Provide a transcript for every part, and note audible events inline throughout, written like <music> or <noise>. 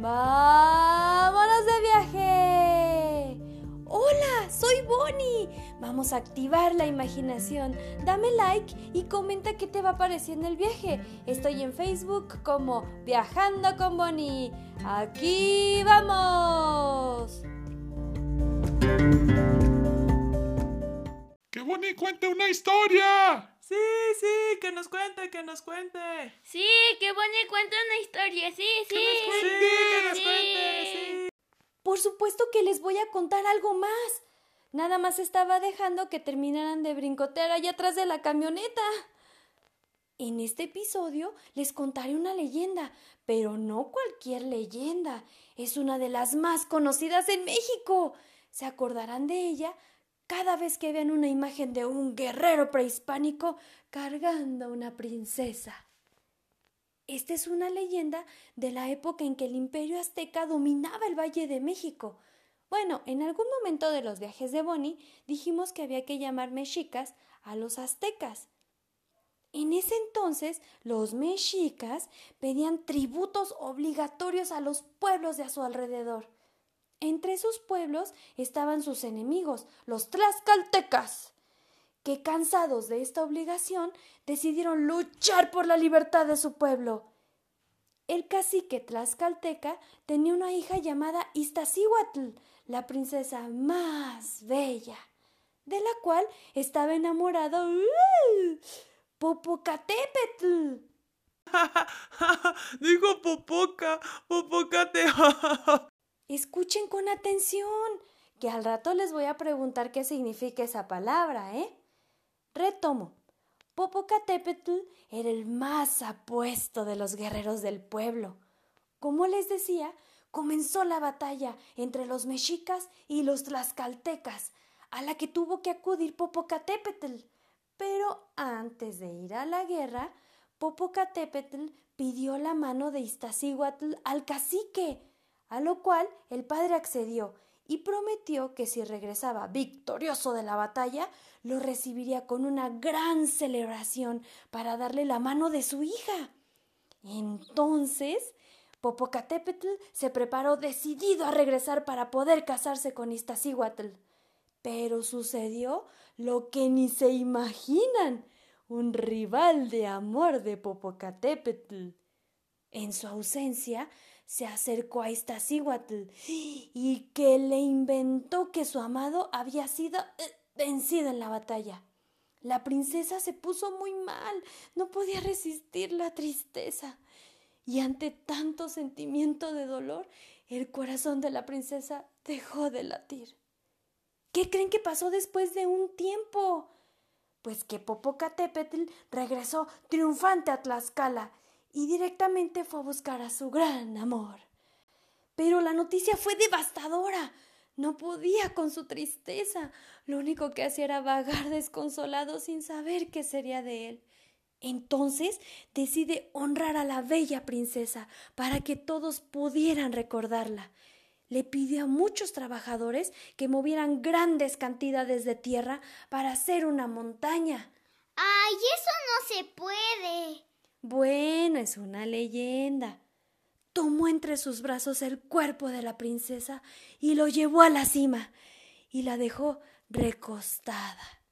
¡Vámonos de viaje! ¡Hola! ¡Soy Bonnie! Vamos a activar la imaginación. Dame like y comenta qué te va pareciendo el viaje. Estoy en Facebook como Viajando con Bonnie. ¡Aquí vamos! ¡Que Bonnie cuente una historia! Sí, sí, que nos cuente, que nos cuente. Sí, que Bonnie cuente una historia, sí, sí. Sí, que nos cuente, sí. Por supuesto que les voy a contar algo más. Nada más estaba dejando que terminaran de brincotear allá atrás de la camioneta. En este episodio les contaré una leyenda, pero no cualquier leyenda. Es una de las más conocidas en México. Se acordarán de ella cada vez que vean una imagen de un guerrero prehispánico cargando a una princesa. Esta es una leyenda de la época en que el imperio azteca dominaba el Valle de México. Bueno, en algún momento de los viajes de Bonnie dijimos que había que llamar mexicas a los aztecas. En ese entonces los mexicas pedían tributos obligatorios a los pueblos de a su alrededor. Entre esos pueblos estaban sus enemigos, los tlaxcaltecas, que cansados de esta obligación decidieron luchar por la libertad de su pueblo. El cacique tlaxcalteca tenía una hija llamada Iztaccíhuatl, la princesa más bella, de la cual estaba enamorado ¡uh! Popocatépetl. <laughs> Dijo Popoca, Popocate. <laughs> Escuchen con atención, que al rato les voy a preguntar qué significa esa palabra, ¿eh? Retomo. Popocatépetl era el más apuesto de los guerreros del pueblo. Como les decía, comenzó la batalla entre los mexicas y los tlaxcaltecas, a la que tuvo que acudir Popocatépetl. Pero antes de ir a la guerra, Popocatépetl pidió la mano de Iztaccíhuatl al cacique, a lo cual el padre accedió y prometió que si regresaba victorioso de la batalla, lo recibiría con una gran celebración para darle la mano de su hija. Entonces, Popocatépetl se preparó decidido a regresar para poder casarse con Iztaccíhuatl. Pero sucedió lo que ni se imaginan, un rival de amor de Popocatépetl. En su ausencia, se acercó a Iztaccíhuatl y que le inventó que su amado había sido eh, vencido en la batalla. La princesa se puso muy mal, no podía resistir la tristeza. Y ante tanto sentimiento de dolor, el corazón de la princesa dejó de latir. ¿Qué creen que pasó después de un tiempo? Pues que Popocatépetl regresó triunfante a Tlaxcala y directamente fue a buscar a su gran amor. Pero la noticia fue devastadora. No podía con su tristeza. Lo único que hacía era vagar <laughs> desconsolado sin saber qué sería de él. Entonces decide honrar a la bella princesa para que todos pudieran recordarla. Le pidió a muchos trabajadores que movieran grandes cantidades de tierra para hacer una montaña. ¡Ay, eso no se puede! Bueno, es una leyenda. Tomó entre sus brazos el cuerpo de la princesa y lo llevó a la cima y la dejó recostada.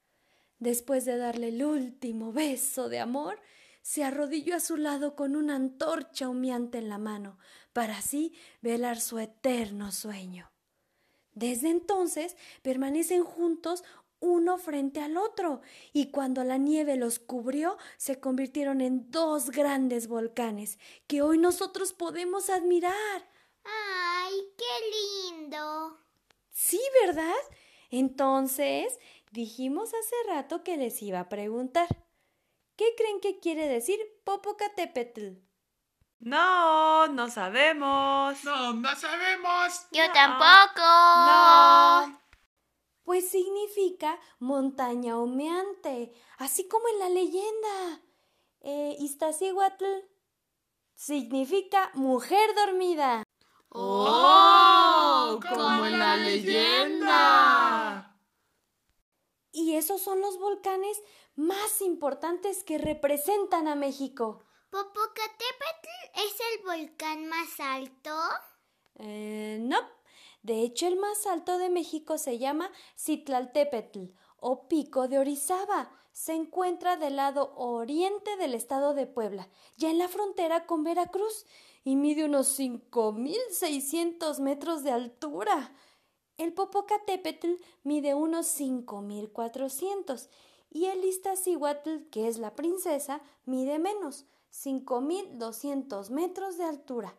Después de darle el último beso de amor, se arrodilló a su lado con una antorcha humeante en la mano, para así velar su eterno sueño. Desde entonces permanecen juntos uno frente al otro, y cuando la nieve los cubrió, se convirtieron en dos grandes volcanes que hoy nosotros podemos admirar. ¡Ay, qué lindo! Sí, ¿verdad? Entonces, dijimos hace rato que les iba a preguntar. ¿Qué creen que quiere decir Popocatépetl? No, no sabemos. No, no sabemos. Yo No. tampoco. No. Significa montaña humeante, así como en la leyenda. Eh, Iztaccíhuatl significa mujer dormida. ¡Oh! Como en la leyenda. Y esos son los volcanes más importantes que representan a México. ¿Popocatépetl es el volcán más alto? Eh, no. De hecho, el más alto de México se llama Citlaltépetl o Pico de Orizaba. Se encuentra del lado oriente del estado de Puebla, ya en la frontera con Veracruz, y mide unos 5.600 metros de altura. El Popocatépetl mide unos 5.400 y el Iztaccíhuatl, que es la princesa, mide menos, 5.200 metros de altura.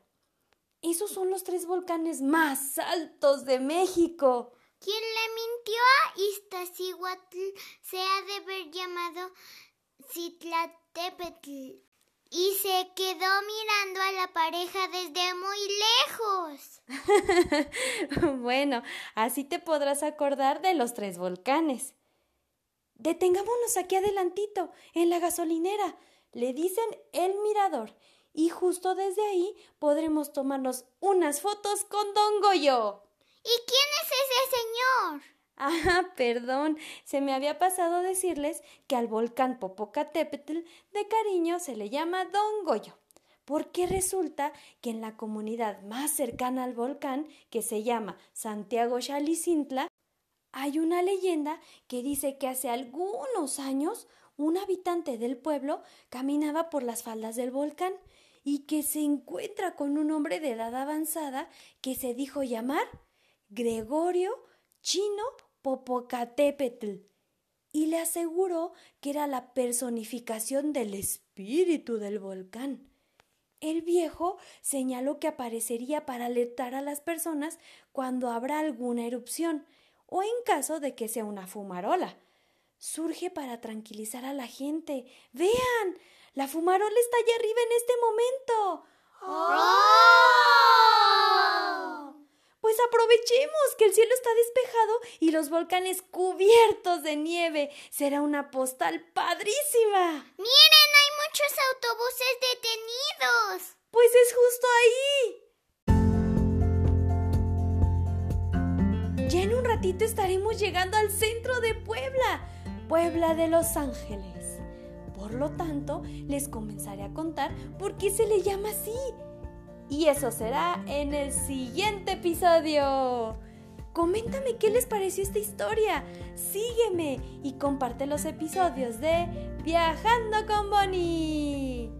Esos son los tres volcanes más altos de México. Quien le mintió a Iztaccíhuatl se ha de haber llamado Citlatépetl y se quedó mirando a la pareja desde muy lejos. <laughs> bueno, así te podrás acordar de los tres volcanes. Detengámonos aquí adelantito, en la gasolinera. Le dicen el mirador y justo desde ahí podremos tomarnos unas fotos con Don Goyo. ¿Y quién es ese señor? Ah, perdón, se me había pasado decirles que al volcán Popocatépetl de cariño se le llama Don Goyo, porque resulta que en la comunidad más cercana al volcán, que se llama Santiago Xalicintla, hay una leyenda que dice que hace algunos años un habitante del pueblo caminaba por las faldas del volcán y que se encuentra con un hombre de edad avanzada que se dijo llamar Gregorio Chino Popocatépetl y le aseguró que era la personificación del espíritu del volcán. El viejo señaló que aparecería para alertar a las personas cuando habrá alguna erupción o en caso de que sea una fumarola. Surge para tranquilizar a la gente. Vean, la fumarola está allá arriba en este momento. ¡Oh! Pues aprovechemos que el cielo está despejado y los volcanes cubiertos de nieve. Será una postal padrísima. Miren, hay muchos autobuses detenidos. Pues es justo ahí. Ya en un ratito estaremos llegando al centro de Puebla, Puebla de Los Ángeles. Por lo tanto, les comenzaré a contar por qué se le llama así. Y eso será en el siguiente episodio. Coméntame qué les pareció esta historia. Sígueme y comparte los episodios de Viajando con Bonnie.